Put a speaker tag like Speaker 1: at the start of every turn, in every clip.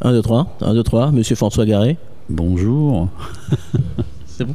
Speaker 1: 1, 2, 3. 1, 2, 3. Monsieur François Garé.
Speaker 2: Bonjour.
Speaker 1: C'est bon.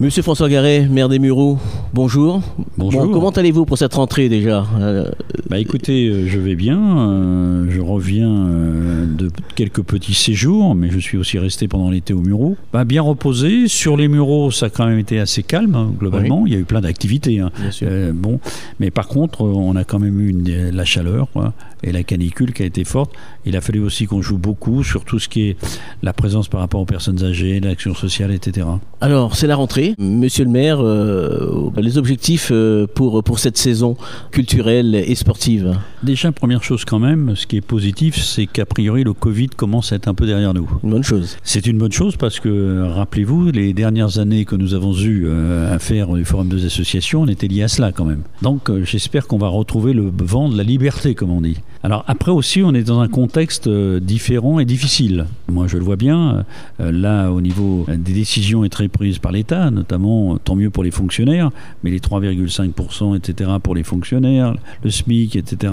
Speaker 1: Monsieur François Garret, maire des Mureaux, bonjour.
Speaker 2: Bonjour.
Speaker 1: Bon, comment allez-vous pour cette rentrée déjà Euh,
Speaker 2: Bah écoutez, euh, je vais bien. euh, je reviens euh, de quelques petits séjours, mais je suis aussi resté pendant l'été au Mureaux. Bah, bien reposé. Sur les Mureaux, ça a quand même été assez calme, hein, globalement. Il y a eu plein d'activités. hein.
Speaker 1: Bien sûr.
Speaker 2: Bon, mais par contre, on a quand même eu une- la chaleur quoi, et la canicule qui a été forte. Il a fallu aussi qu'on joue beaucoup sur tout ce qui est la présence par rapport aux personnes âgées, l'action sociale, etc.
Speaker 1: Alors, c'est la rentrée. Monsieur le maire, euh, les objectifs euh, pour, pour cette saison culturelle et sportive
Speaker 2: Déjà, première chose quand même, ce qui est positif, c'est qu'a priori le Covid commence à être un peu derrière nous.
Speaker 1: Une bonne chose.
Speaker 2: C'est une bonne chose parce que, rappelez-vous, les dernières années que nous avons eu euh, à faire du Forum des associations, on était liés à cela quand même. Donc j'espère qu'on va retrouver le vent de la liberté, comme on dit. Alors après aussi, on est dans un contexte différent et difficile. Moi, je le vois bien. là, au niveau des décisions est très prises par l'État, notamment, euh, tant mieux pour les fonctionnaires, mais les 3,5%, etc., pour les fonctionnaires, le SMIC, etc.,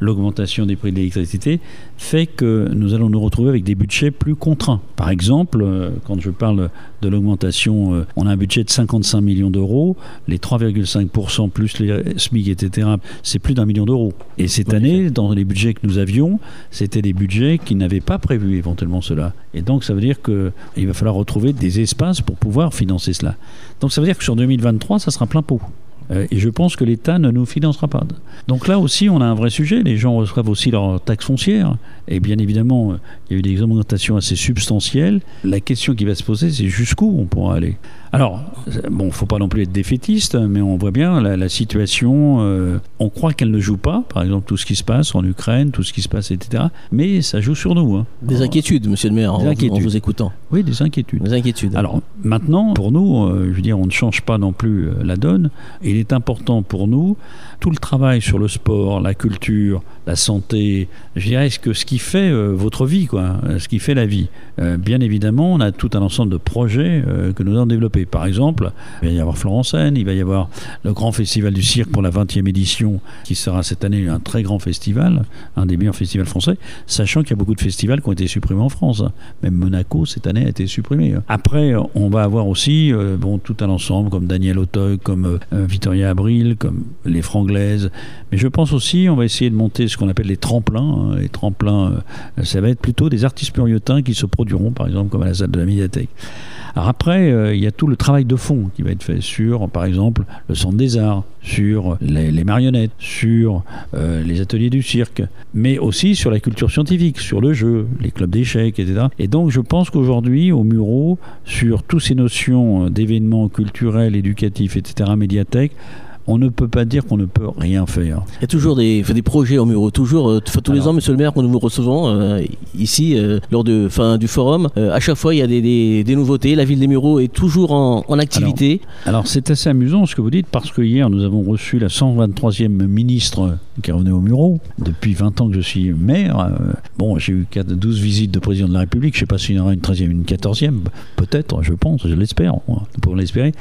Speaker 2: l'augmentation des prix de l'électricité, fait que nous allons nous retrouver avec des budgets plus contraints. Par exemple, euh, quand je parle de l'augmentation, euh, on a un budget de 55 millions d'euros, les 3,5% plus les SMIC, etc., c'est plus d'un million d'euros. Et cette année, dans les budgets que nous avions, c'était des budgets qui n'avaient pas prévu éventuellement cela. Et donc, ça veut dire qu'il va falloir retrouver des espaces pour pouvoir financer cela. Donc, ça veut dire que sur 2023, ça sera plein pot. Euh, Et je pense que l'État ne nous financera pas. Donc là aussi, on a un vrai sujet. Les gens reçoivent aussi leur taxe foncière. Et bien évidemment, euh, il y a eu des augmentations assez substantielles. La question qui va se poser, c'est jusqu'où on pourra aller? Alors, euh, bon, faut pas non plus être défaitiste, mais on voit bien la, la situation. euh, on croit qu'elle ne joue pas. Par exemple, tout ce qui se passe en Ukraine, tout ce qui se passe, etc. Mais ça joue sur nous. hein.
Speaker 1: Des inquiétudes, monsieur le maire, en, vous écoutant.
Speaker 2: Oui, des inquiétudes.
Speaker 1: Des inquiétudes.
Speaker 2: Alors maintenant, pour nous, je veux dire, on ne change pas non plus la donne. Il est important pour nous, tout le travail sur le sport, la culture, la santé, je dirais, ce, que, ce qui fait euh, votre vie, quoi, euh, ce qui fait la vie. Euh, bien évidemment, on a tout un ensemble de projets que nous allons développer. Par exemple, il va y avoir Florence Seine, il va y avoir le grand festival du cirque pour la 20e édition, qui sera cette année un très grand festival, un des meilleurs festivals français, sachant qu'il y a beaucoup de festivals qui ont été supprimés en France. hein. Même Monaco, cette année, a été supprimé. Après, on va avoir aussi bon, tout un ensemble, comme Daniel Auteuil, comme Victoria Abril, comme les Mais je pense aussi, on va essayer de monter ce qu'on appelle les tremplins. hein. Les tremplins, euh, ça va être plutôt des artistes pluriotins qui se produiront, par exemple, comme à la salle de la médiathèque. Alors après, euh, il y a tout le travail de fond qui va être fait sur, par exemple, le Centre des Arts, sur les, marionnettes, sur euh, les ateliers du cirque, mais aussi sur la culture scientifique, sur le jeu, les clubs d'échecs, etc. Et donc je pense qu'aujourd'hui, au Murau, sur toutes ces notions d'événements culturels, éducatifs, etc., médiathèques, on ne peut pas dire qu'on ne peut rien faire.
Speaker 1: Il y a toujours des, des projets au Muro, toujours, euh, tous les
Speaker 2: Alors-
Speaker 1: ans, monsieur le maire, quand nous vous recevons euh, ici, euh, lors de, fin, du forum, à chaque fois, il y a des, des- des nouveautés. La ville des Mureaux est toujours en, en activité.
Speaker 2: Alors c'est assez amusant ce que vous dites parce que hier nous avons reçu la 123e ministre qui revenait au Murau. Depuis 20 ans que je suis maire, euh, bon j'ai eu 4 12 visites de président de la République, je ne sais pas s'il y en aura une 13e, une 14e, peut-être, je pense, je l'espère, nous pouvons l'espérer.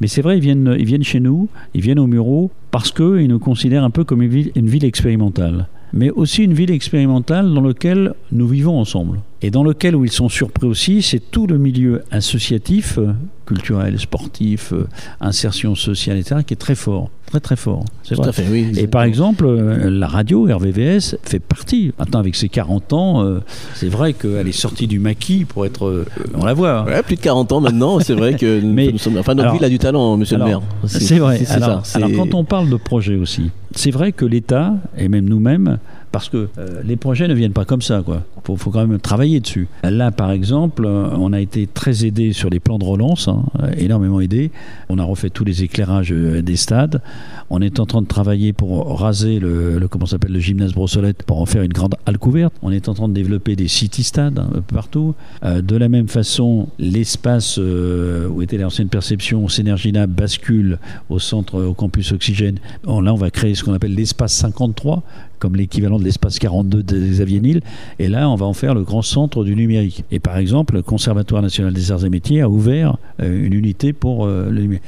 Speaker 2: Mais c'est vrai, ils viennent, ils viennent chez nous, ils viennent au Murau parce qu'ils nous considèrent un peu comme une ville, une ville expérimentale. Mais aussi une ville expérimentale dans laquelle nous vivons ensemble. Et dans lequel où ils sont surpris aussi, c'est tout le milieu associatif, euh, culturel, sportif, euh, insertion sociale, etc., qui est très fort. Très très fort. C'est vrai.
Speaker 1: fait, oui.
Speaker 2: Et par exemple, euh, la radio RVVS fait partie. Maintenant, avec ses 40 ans, c'est vrai qu'elle est sortie du maquis pour être. on la voit. hein.
Speaker 1: Ouais, plus de 40 ans maintenant, c'est vrai que nous-
Speaker 2: Mais-
Speaker 1: nous sommes, enfin, notre
Speaker 2: alors-
Speaker 1: ville a du talent, monsieur
Speaker 2: Alors,
Speaker 1: le maire.
Speaker 2: C'est vrai.
Speaker 1: c'est
Speaker 2: Alors,
Speaker 1: ça,
Speaker 2: alors, quand on parle de projet aussi, c'est vrai que l'État, et même nous-mêmes, parce que euh, les projets ne viennent pas comme ça, quoi. Faut, quand même travailler dessus. Là, par exemple, euh, on a été très aidé sur les plans de relance, hein, énormément aidé. On a refait tous les éclairages euh, des stades. On est en train de travailler pour raser le, comment s'appelle le gymnase Brossolette pour en faire une grande halle couverte. On est en train de développer des city stades peu partout. De la même façon, l'espace où était l'ancienne perception Synergie Lab bascule au centre, au campus Oxygène. Là, on va créer ce qu'on appelle l'espace 53, comme l'équivalent de l'espace 42 de Xavier. Et là, on va en faire le grand centre du numérique. Et par exemple, le Conservatoire national des arts et métiers a ouvert euh, une unité pour euh, le numérique.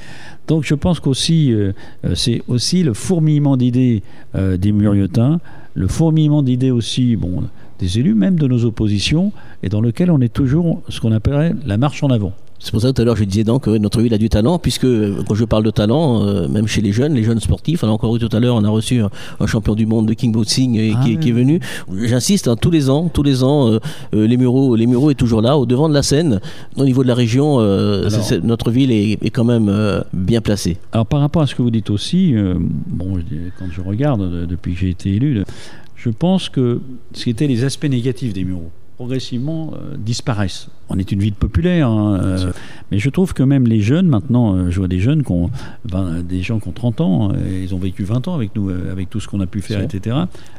Speaker 2: Donc je pense qu'aussi, euh, c'est aussi le fourmillement d'idées des Muriotins, le fourmillement d'idées aussi, bon, des élus, même de nos oppositions, et dans lequel on est toujours ce qu'on appellerait la marche en avant.
Speaker 1: C'est pour ça que tout à l'heure je disais donc que notre ville a du talent, puisque quand je parle de talent, euh, même chez les jeunes, les jeunes sportifs, on a encore eu tout à l'heure, on a reçu un, champion du monde de kickboxing ah qui, qui, est venu. J'insiste, hein, tous les ans, tous les ans, euh, euh, les Mureaux, les Mureaux est toujours là, au devant de la scène. Au niveau de la région, notre ville est, est quand même bien placée.
Speaker 2: Alors par rapport à ce que vous dites aussi, bon, quand je regarde depuis que j'ai été élu, je pense que ce qui étaient les aspects négatifs des Mureaux progressivement euh, disparaissent. On est une ville populaire, hein, euh, mais je trouve que même les jeunes, maintenant, euh, je vois des jeunes qui ont, des gens qui ont 30 ans, ils ont vécu 20 ans avec nous, avec tout ce qu'on a pu faire, etc.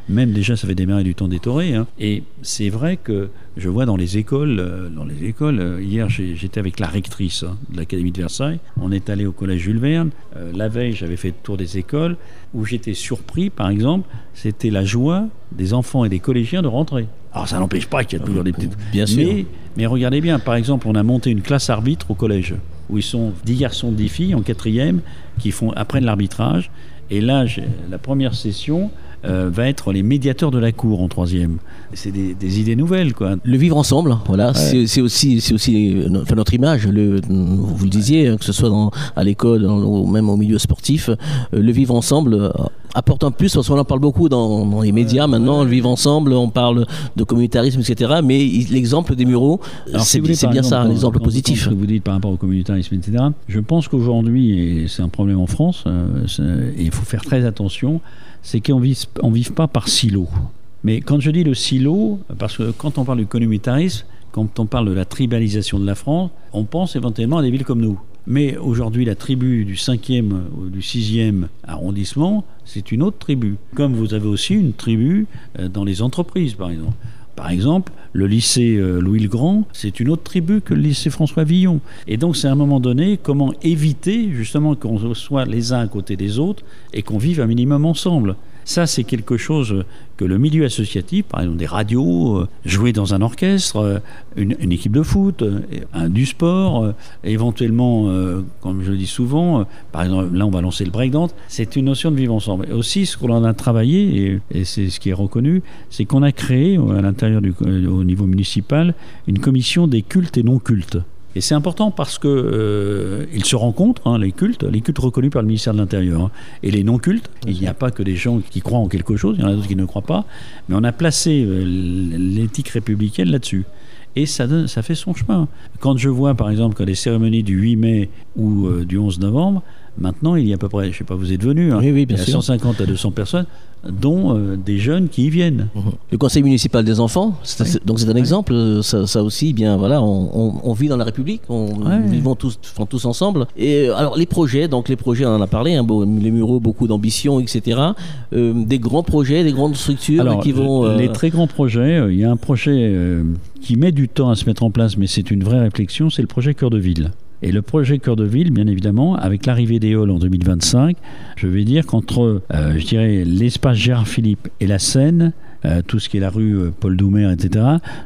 Speaker 2: Même déjà, ça fait démarrer du temps des Hein. Et c'est vrai que je vois dans les écoles, dans les écoles, hier j'étais avec la rectrice hein, de l'Académie de Versailles, on est allé au collège Jules Verne, la veille j'avais fait le tour des écoles, où j'étais surpris, par exemple, c'était la joie des enfants et des collégiens de rentrer. Alors ça n'empêche pas qu'il y a toujours des petites...
Speaker 1: Bien sûr.
Speaker 2: Mais, mais, regardez bien, par exemple, on a monté une classe arbitre au collège, où ils sont 10 garçons, 10 filles en quatrième, qui font, apprennent l'arbitrage. Et là, la première session, euh, va être les médiateurs de la cour en troisième. C'est des, idées nouvelles, quoi.
Speaker 1: Le vivre ensemble, voilà, c'est aussi, c'est aussi enfin, notre image. Le, vous le disiez, que ce soit dans, à l'école ou même au milieu sportif, euh, le vivre ensemble euh, apporte un plus parce qu'on en parle beaucoup dans, les médias maintenant. Le vivre ensemble, on parle de communautarisme, etc. Mais l'exemple des Mureaux, c'est bien ça, l'exemple positif.
Speaker 2: Ce que vous dites par rapport au communautarisme, etc. Je pense qu'aujourd'hui, et c'est un problème en France, et il faut faire très attention c'est qu'on ne vive pas par silo. Mais quand je dis le silo, parce que quand on parle du communautarisme, quand on parle de la tribalisation de la France, on pense éventuellement à des villes comme nous. Mais aujourd'hui, la tribu du 5e ou du 6e arrondissement, c'est une autre tribu. Comme vous avez aussi une tribu euh, dans les entreprises, par exemple. Par exemple, le lycée euh, Louis-le-Grand, c'est une autre tribu que le lycée François Villon. Et donc, c'est à un moment donné comment éviter justement qu'on soit les uns à côté des autres et qu'on vive un minimum ensemble. Ça, c'est quelque chose que le milieu associatif, par exemple des radios, euh, jouer dans un orchestre, euh, une, équipe de foot, euh, du sport, éventuellement, comme je le dis souvent, par exemple, là on va lancer le breakdance, c'est une notion de vivre ensemble. Et aussi, ce qu'on a travaillé, et, c'est ce qui est reconnu, c'est qu'on a créé à l'intérieur du au niveau municipal une commission des cultes et non cultes. Et c'est important parce que euh, ils se rencontrent, hein, les cultes, les cultes reconnus par le ministère de l'Intérieur, hein, et les non-cultes. Il n'y a pas que des gens qui croient en quelque chose, il y en a d'autres qui ne croient pas, mais on a placé euh, l'éthique républicaine là-dessus. Et ça, donne, ça fait son chemin. Quand je vois, par exemple, que les cérémonies du 8 mai ou euh, du 11 novembre, Maintenant, il y a à peu près, je ne sais pas, vous êtes venu, hein,
Speaker 1: oui,
Speaker 2: il y a 150 à 200 personnes, dont euh, des jeunes qui y viennent. Mhm.
Speaker 1: Le conseil municipal des enfants, donc c'est un exemple, ça, aussi, bien voilà, on, vit dans la République, on vivons tous, tous ensemble. Et euh, alors les projets, donc les projets, on en a parlé, hein, les Mureaux, beaucoup d'ambition, etc. Euh, des grands projets, des grandes structures qui vont.
Speaker 2: Les très grands projets, il y a un projet qui met du temps à se mettre en place, mais c'est une vraie réflexion, c'est le projet Cœur de Ville. Et le projet Cœur de Ville, bien évidemment, avec l'arrivée des halls en 2025, je vais dire qu'entre, euh, je dirais, l'espace Gérard Philippe et la Seine, euh, tout ce qui est la rue euh, Paul Doumer, etc.,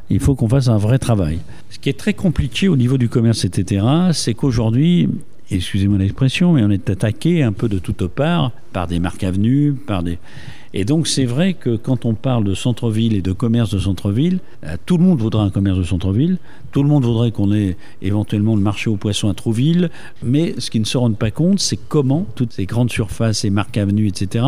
Speaker 2: il faut qu'on fasse un vrai travail. Ce qui est très compliqué au niveau du commerce, etc., c'est qu'aujourd'hui, excusez-moi l'expression, mais on est attaqué un peu de toutes parts par des marques avenues, par des... Et donc c'est vrai que quand on parle de centre-ville et de commerce de centre-ville, euh, tout le monde voudra un commerce de centre-ville, tout le monde voudrait qu'on ait éventuellement le marché aux poissons à Trouville, mais ce qu'ils ne se rendent pas compte, c'est comment toutes ces grandes surfaces, ces marques avenues, etc.,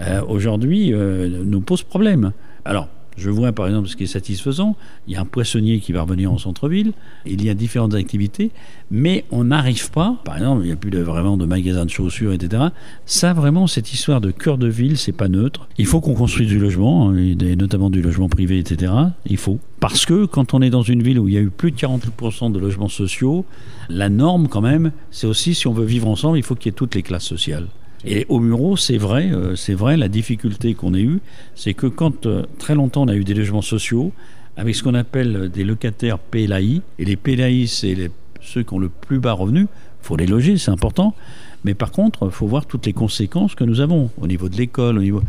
Speaker 2: euh, aujourd'hui euh, nous posent problème. Alors, je vois par exemple ce qui est satisfaisant, il y a un poissonnier qui va revenir en centre-ville, il y a différentes activités, mais on n'arrive pas, par exemple, il n'y a plus vraiment de magasins de chaussures, etc. Ça vraiment, cette histoire de cœur de ville, c'est pas neutre. Il faut qu'on construise du logement, hein, et notamment du logement privé, etc. Il faut. Parce que quand on est dans une ville où il y a eu plus de 40% de logements sociaux, la norme quand même, c'est aussi si on veut vivre ensemble, il faut qu'il y ait toutes les classes sociales. Et au Muro, c'est vrai, euh, c'est vrai, la difficulté qu'on a eue, c'est que quand euh, très longtemps on a eu des logements sociaux, avec ce qu'on appelle des locataires PLAI, et les PLAI, c'est ceux qui ont le plus bas revenu, il faut les loger, c'est important. Mais par contre, il faut voir toutes les conséquences que nous avons au niveau de l'école, au niveau.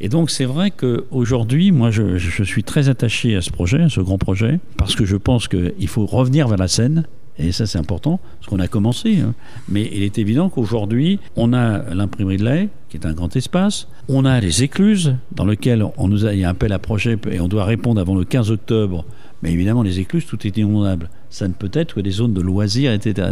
Speaker 2: Et donc, c'est vrai qu'aujourd'hui, moi, je, je, suis très attaché à ce projet, à ce grand projet, parce que je pense qu'il faut revenir vers la scène. Et ça, c'est important, parce qu'on a commencé. Hein. Mais il est évident qu'aujourd'hui, on a l'imprimerie de lait, qui est un grand espace. On a les écluses, dans lequel on nous a, il y a un appel à projet et on doit répondre avant le 15 octobre. Mais évidemment, les écluses, tout est inondable. Ça ne peut être que des zones de loisirs, etc.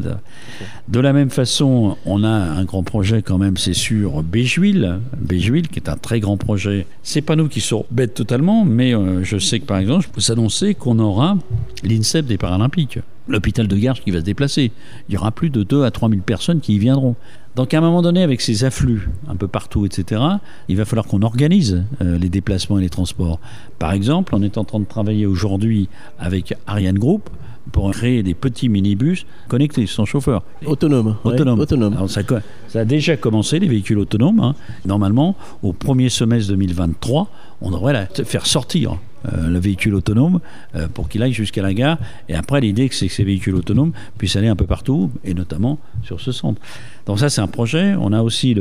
Speaker 2: De la même façon, on a un grand projet quand même, c'est sur Béjuil, Béjuil, qui est un très grand projet. C'est pas nous qui sommes bêtes totalement, mais euh, je sais que par exemple, je peux s'annoncer qu'on aura l'INSEP des Paralympiques l'hôpital de Garches qui va se déplacer. Il y aura plus de 2 à 3 000 personnes qui y viendront. Donc à un moment donné, avec ces afflux un peu partout, etc., il va falloir qu'on organise euh, les déplacements et les transports. Par exemple, on est en train de travailler aujourd'hui avec Ariane Group pour créer des petits minibus connectés, sans chauffeur.
Speaker 1: Autonome.
Speaker 2: Autonome. autonome. ça, ça, a déjà commencé, les véhicules autonomes. Hein. Normalement, au premier semestre 2023, on devrait faire sortir le véhicule autonome euh, pour qu'il aille jusqu'à la gare. Et après, l'idée, c'est que ces véhicules autonomes puissent aller un peu partout, et notamment sur ce centre. Donc ça, c'est un projet. On a aussi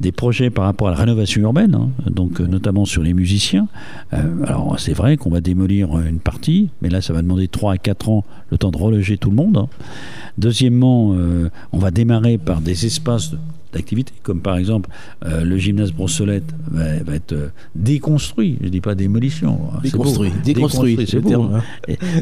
Speaker 2: des projets par rapport à la rénovation urbaine, hein, donc euh, notamment sur les musiciens. alors c'est vrai qu'on va démolir une partie, mais là, ça va demander 3 à 4 ans le temps de reloger tout le monde. Hein. Deuxièmement, on va démarrer par des espaces d'activités, comme par exemple euh, le gymnase Brossolette va, être euh, déconstruit, je ne dis pas démolition.
Speaker 1: Hein, déconstruit, déconstruit, c'est beau. Hein.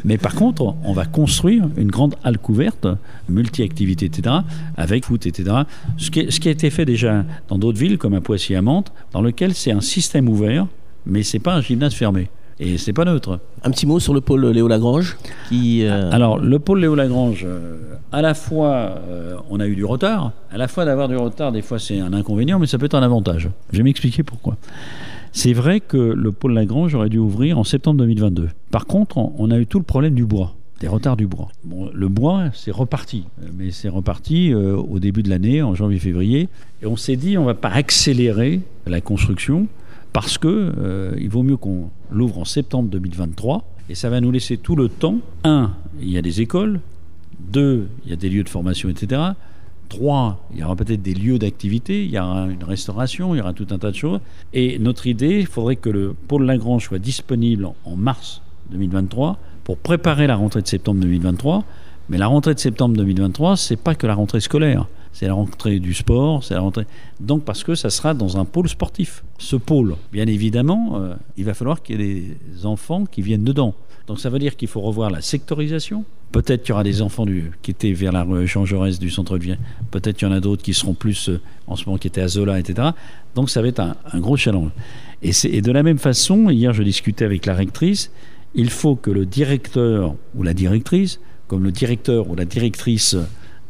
Speaker 2: mais par contre, on va construire une grande halle couverte, multi-activités, etc., avec foot, etc. Ce qui, ce qui a été fait déjà dans d'autres villes, comme à Poissy à Mantes, dans lequel c'est un système ouvert, mais c'est pas un gymnase fermé et c'est pas neutre.
Speaker 1: Un petit mot sur le pôle Léo Lagrange qui,
Speaker 2: euh, Alors, le pôle Léo Lagrange, à la fois, euh, on a eu du retard. À la fois d'avoir du retard, des fois, c'est un inconvénient, mais ça peut être un avantage. Je vais m'expliquer pourquoi. C'est vrai que le pôle Lagrange aurait dû ouvrir en septembre 2022. Par contre, on a eu tout le problème du bois des retards du bois. Bon, le bois, c'est reparti, mais c'est reparti euh, au début de l'année, en janvier-février, et on s'est dit on va pas accélérer la construction parce que euh, il vaut mieux qu'on l'ouvre en septembre 2023, et ça va nous laisser tout le temps. Un, il y a des écoles, deux, il y a des lieux de formation, etc. Trois, il y aura peut-être des lieux d'activité, il y aura une restauration, il y aura tout un tas de choses. Et notre idée, il faudrait que le pôle Lagrange soit disponible en mars 2023 pour préparer la rentrée de septembre 2023. Mais la rentrée de septembre 2023, c'est pas que la rentrée scolaire c'est la rentrée du sport, c'est la rentrée. Donc parce que ça sera dans un pôle sportif. Ce pôle, bien évidemment, euh, il va falloir qu'il y ait des enfants qui viennent dedans. Donc ça veut dire qu'il faut revoir la sectorisation. Peut-être qu'il y aura des enfants du, qui étaient vers la rue Jean Jaurès du centre de Vienne. Peut-être qu'il y en a d'autres qui seront plus euh, en ce moment qui étaient à Zola, etc. Donc ça va être un, gros challenge. Et, et de la même façon, hier je discutais avec la rectrice, il faut que le directeur ou la directrice, comme le directeur ou la directrice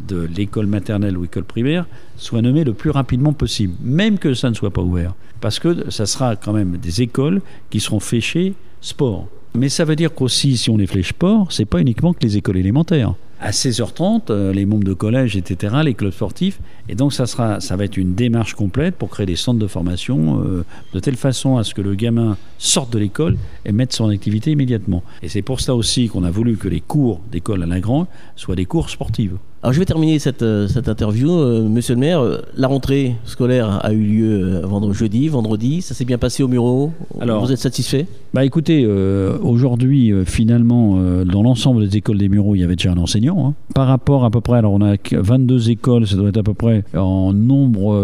Speaker 2: de l'école maternelle ou école primaire soit nommé le plus rapidement possible, même que ça ne soit pas ouvert. Parce que ça sera quand même des écoles qui seront fléchées sport. Mais ça veut dire qu'aussi, si on les flèche sport, c'est pas uniquement que les écoles élémentaires. À 16h30, euh, les membres de collège, etc., les clubs sportifs, et donc ça, sera, ça va être une démarche complète pour créer des centres de formation euh, de telle façon à ce que le gamin sorte de l'école et mette son activité immédiatement. Et c'est pour ça aussi qu'on a voulu que les cours d'école à la grande soient des cours sportifs.
Speaker 1: Alors je vais terminer cette, euh, cette interview. Euh, monsieur le maire, euh, la rentrée scolaire a eu lieu vendredi, jeudi, vendredi. Ça s'est bien passé au Muro Alors, Vous êtes satisfait?
Speaker 2: Bah écoutez, aujourd'hui, finalement, dans l'ensemble des écoles des Mureaux, il y avait déjà un enseignant. Hein. Par rapport à peu près, alors on a 22 écoles, ça doit être à peu près en nombre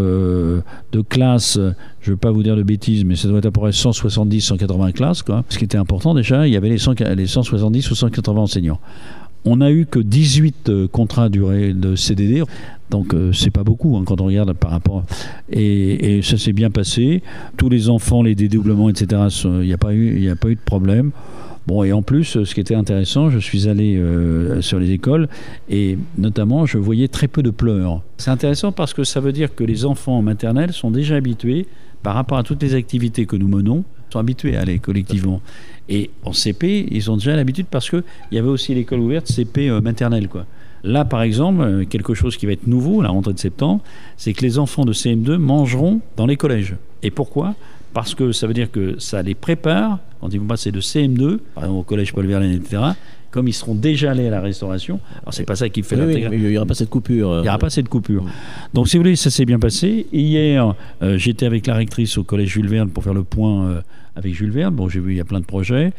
Speaker 2: de classes, je ne veux pas vous dire de bêtises, mais ça doit être à peu près 170, 180 classes. Quoi. Ce qui était important déjà, il y avait les, 100, les 170 ou 180 enseignants. On n'a eu que 18 euh, contrats durés de CDD, donc euh, c'est pas beaucoup hein, quand on regarde par rapport. Et, ça s'est bien passé. Tous les enfants, les dédoublements, etc. Il n'y a pas eu, de problème. Bon, et en plus, ce qui était intéressant, je suis allé euh, sur les écoles et notamment, je voyais très peu de pleurs. C'est intéressant parce que ça veut dire que les enfants en sont déjà habitués par rapport à toutes les activités que nous menons, sont habitués à aller collectivement. Et en CP, ils ont déjà l'habitude parce qu'il y avait aussi l'école ouverte CP euh, maternelle. Quoi. Là, par exemple, euh, quelque chose qui va être nouveau, la rentrée de septembre, c'est que les enfants de CM2 mangeront dans les collèges. Et pourquoi? Parce que ça veut dire que ça les prépare, quand ils vont passer de CM2, par exemple au collège Paul Verlaine, etc., comme ils seront déjà allés à la restauration, alors c'est pas ça qui fait l'intégration.
Speaker 1: il n'y aura pas cette coupure.
Speaker 2: Il n'y aura pas cette coupure. Donc, si vous voulez, ça s'est bien passé. Hier, euh, j'étais avec la rectrice au collège Jules Verne pour faire le point avec Jules Verne. Bon, j'ai vu, il y a plein de projets.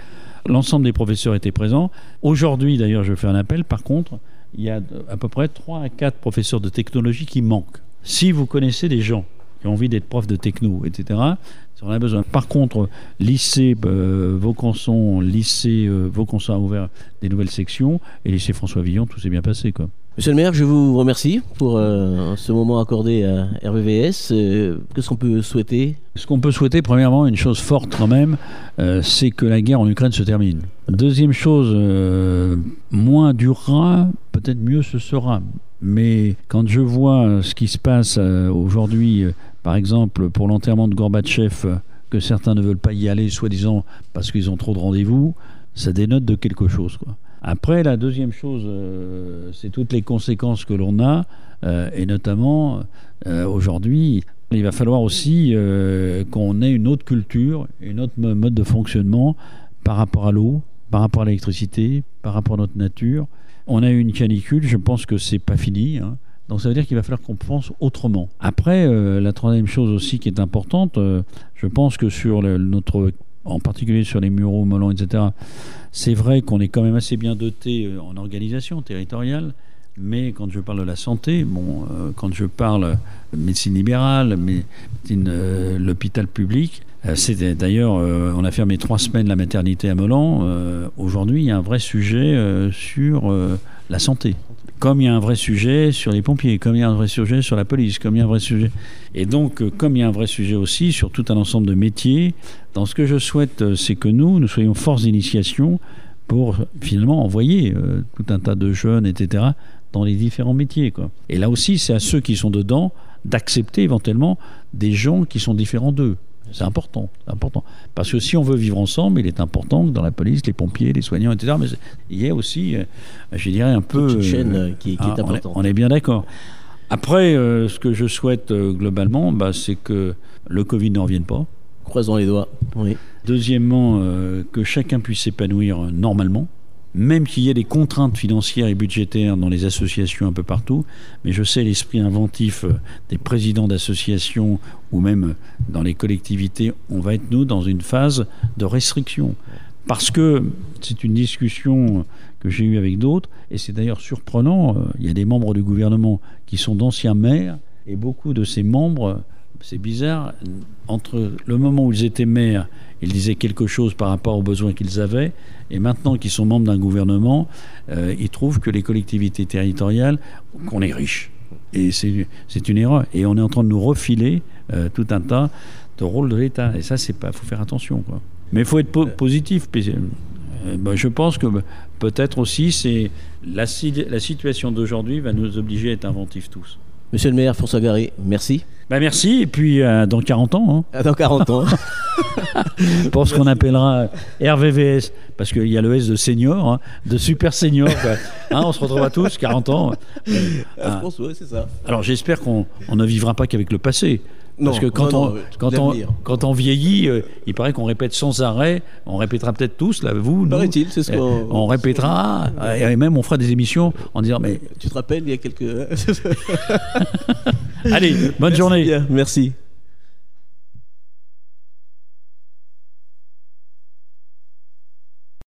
Speaker 2: L'ensemble des professeurs étaient présents. Aujourd'hui, d'ailleurs, je fais un appel. Par contre, il y a à peu près 3 à 4 professeurs de technologie qui manquent. Si vous connaissez des gens qui ont envie d'être prof de techno, etc. On a besoin. Par contre, lycée euh, Vaucanson, lycée euh, Vaucanson a ouvert des nouvelles sections et lycée François Villon, tout s'est bien passé. Quoi.
Speaker 1: Monsieur le maire, je vous remercie pour euh, ce moment accordé à RVVS. Euh, qu'est-ce qu'on peut souhaiter?
Speaker 2: Ce qu'on peut souhaiter, premièrement, une chose forte quand même, euh, c'est que la guerre en Ukraine se termine. Deuxième chose, moins durera, peut-être mieux ce sera. Mais quand je vois ce qui se passe aujourd'hui, par exemple pour l'enterrement de Gorbatchev, que certains ne veulent pas y aller, soi-disant parce qu'ils ont trop de rendez-vous, ça dénote de quelque chose. Après, la deuxième chose, euh, c'est toutes les conséquences que l'on a, euh, et notamment euh, aujourd'hui, il va falloir aussi qu'on ait une autre culture, une autre mode de fonctionnement par rapport à l'eau, par rapport à l'électricité, par rapport à notre nature. On a eu une canicule, je pense que c'est pas fini. Hein. Donc ça veut dire qu'il va falloir qu'on pense autrement. Après, la troisième chose aussi qui est importante, je pense que sur notre, en particulier sur les muraux, molons, etc., c'est vrai qu'on est quand même assez bien doté euh, en organisation territoriale, mais quand je parle de la santé, bon, euh, quand je parle de médecine libérale, médecine, euh, l'hôpital public, c'est d'ailleurs, on a fermé trois semaines la maternité à Molan. Aujourd'hui, il y a un vrai sujet sur la santé comme il y a un vrai sujet sur les pompiers, comme il y a un vrai sujet sur la police, comme il y a un vrai sujet. Et donc, comme il y a un vrai sujet aussi sur tout un ensemble de métiers, dans ce que je souhaite, euh, c'est que nous, nous soyons force d'initiation pour finalement envoyer euh, tout un tas de jeunes, etc., dans les différents métiers. Et là aussi, c'est à ceux qui sont dedans d'accepter éventuellement des gens qui sont différents d'eux. C'est important, important. Parce que si on veut vivre ensemble, il est important que dans la police, les pompiers, les soignants, etc., mais il y a aussi, euh, je dirais, un peu...
Speaker 1: Une chaîne qui, est ah,
Speaker 2: importante. On est, bien d'accord. Après, ce que je souhaite globalement, bah, c'est que le Covid ne revienne pas.
Speaker 1: Croisons les doigts. Oui.
Speaker 2: Deuxièmement, euh, que chacun puisse s'épanouir normalement, même qu'il y ait des contraintes financières et budgétaires dans les associations un peu partout. Mais je sais l'esprit inventif euh, des présidents d'associations ou même dans les collectivités, on va être nous dans une phase de restriction. Parce que c'est une discussion que j'ai eue avec d'autres, et c'est d'ailleurs surprenant, euh, il y a des membres du gouvernement qui sont d'anciens maires, et beaucoup de ces membres c'est bizarre, entre le moment où ils étaient maires, ils disaient quelque chose par rapport aux besoins qu'ils avaient, et maintenant qu'ils sont membres d'un gouvernement, euh, ils trouvent que les collectivités territoriales, qu'on est riche. Et c'est une erreur. Et on est en train de nous refiler euh, tout un tas de rôles de l'État. Et ça, c'est pas. faut faire attention. Quoi. Mais il faut être positif. Euh, bah, je pense que bah, peut-être aussi, c'est la, la situation d'aujourd'hui va nous obliger à être inventifs tous.
Speaker 1: Monsieur le maire François Garé, merci.
Speaker 2: Bah merci, et puis euh, dans 40 ans. Hein.
Speaker 1: Ah, dans 40 ans.
Speaker 2: Pour ce qu'on appellera RVVS, parce qu'il y a le S de senior, hein, de super senior. Hein, on se retrouvera tous, 40 ans.
Speaker 1: Ah, c'est ça.
Speaker 2: Alors j'espère qu'on ne vivra pas qu'avec le passé. Parce que quand, on, quand, on, quand on vieillit, euh, il paraît qu'on répète sans arrêt, on répétera peut-être tous, là, vous, nous,
Speaker 1: il c'est ce
Speaker 2: qu'on... On répétera, et même on fera des émissions en disant, mais...
Speaker 1: Tu te rappelles, il y a quelques...
Speaker 2: Allez, bonne journée.
Speaker 1: Merci.